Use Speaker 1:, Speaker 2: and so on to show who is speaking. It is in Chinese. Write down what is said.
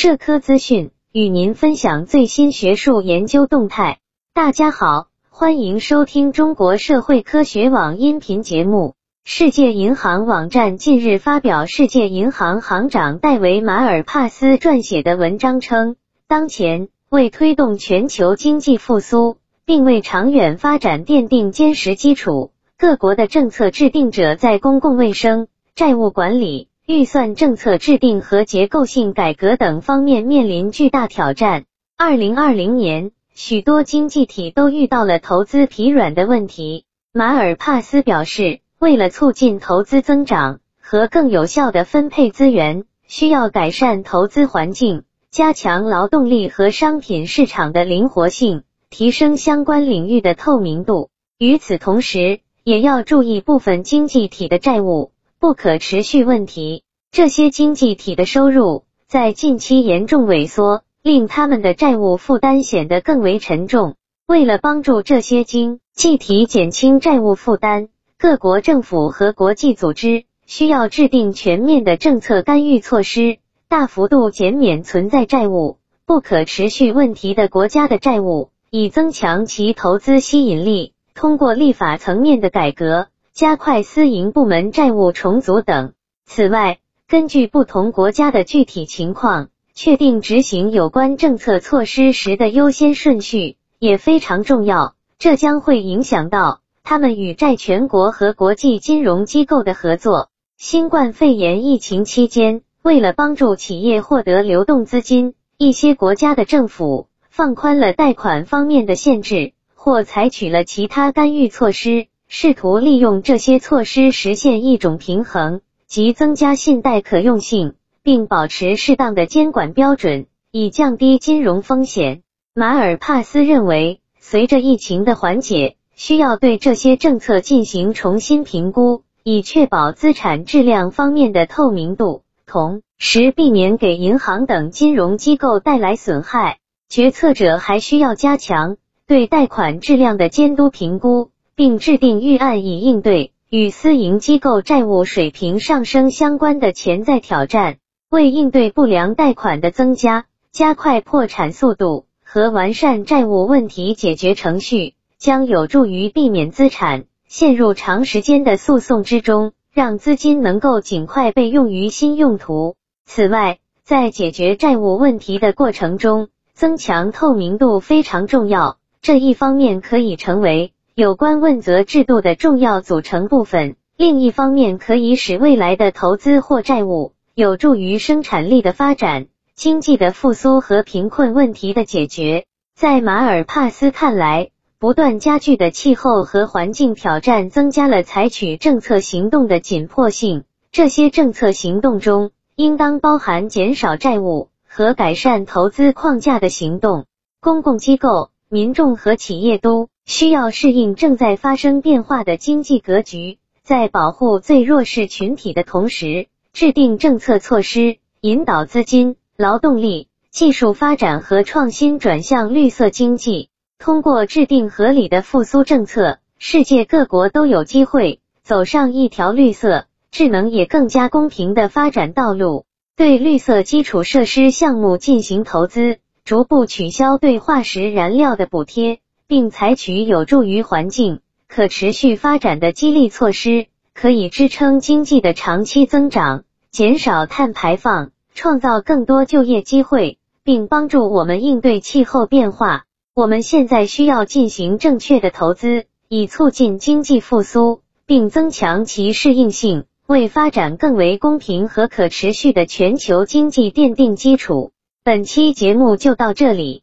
Speaker 1: 社科资讯，与您分享最新学术研究动态。大家好，欢迎收听中国社会科学网音频节目。世界银行网站近日发表世界银行行长戴维·马尔帕斯撰写的文章称，当前为推动全球经济复苏，并为长远发展奠定坚实基础，各国的政策制定者在公共卫生、债务管理。预算政策制定和结构性改革等方面面临巨大挑战。二零二零年，许多经济体都遇到了投资疲软的问题。马尔帕斯表示，为了促进投资增长和更有效的分配资源，需要改善投资环境，加强劳动力和商品市场的灵活性，提升相关领域的透明度。与此同时，也要注意部分经济体的债务。不可持续问题，这些经济体的收入在近期严重萎缩，令他们的债务负担显得更为沉重。为了帮助这些经济体减轻债务负担，各国政府和国际组织需要制定全面的政策干预措施，大幅度减免存在债务不可持续问题的国家的债务，以增强其投资吸引力。通过立法层面的改革。加快私营部门债务重组等。此外，根据不同国家的具体情况，确定执行有关政策措施时的优先顺序也非常重要。这将会影响到他们与债权国和国际金融机构的合作。新冠肺炎疫情期间，为了帮助企业获得流动资金，一些国家的政府放宽了贷款方面的限制，或采取了其他干预措施。试图利用这些措施实现一种平衡，即增加信贷可用性，并保持适当的监管标准，以降低金融风险。马尔帕斯认为，随着疫情的缓解，需要对这些政策进行重新评估，以确保资产质量方面的透明度，同时避免给银行等金融机构带来损害。决策者还需要加强对贷款质量的监督评估。并制定预案以应对与私营机构债务水平上升相关的潜在挑战，为应对不良贷款的增加、加快破产速度和完善债务问题解决程序，将有助于避免资产陷入长时间的诉讼之中，让资金能够尽快被用于新用途。此外，在解决债务问题的过程中，增强透明度非常重要。这一方面可以成为。有关问责制度的重要组成部分。另一方面，可以使未来的投资或债务有助于生产力的发展、经济的复苏和贫困问题的解决。在马尔帕斯看来，不断加剧的气候和环境挑战增加了采取政策行动的紧迫性。这些政策行动中，应当包含减少债务和改善投资框架的行动。公共机构、民众和企业都。需要适应正在发生变化的经济格局，在保护最弱势群体的同时，制定政策措施，引导资金、劳动力、技术发展和创新转向绿色经济。通过制定合理的复苏政策，世界各国都有机会走上一条绿色、智能也更加公平的发展道路。对绿色基础设施项目进行投资，逐步取消对化石燃料的补贴。并采取有助于环境可持续发展的激励措施，可以支撑经济的长期增长，减少碳排放，创造更多就业机会，并帮助我们应对气候变化。我们现在需要进行正确的投资，以促进经济复苏，并增强其适应性，为发展更为公平和可持续的全球经济奠定基础。本期节目就到这里。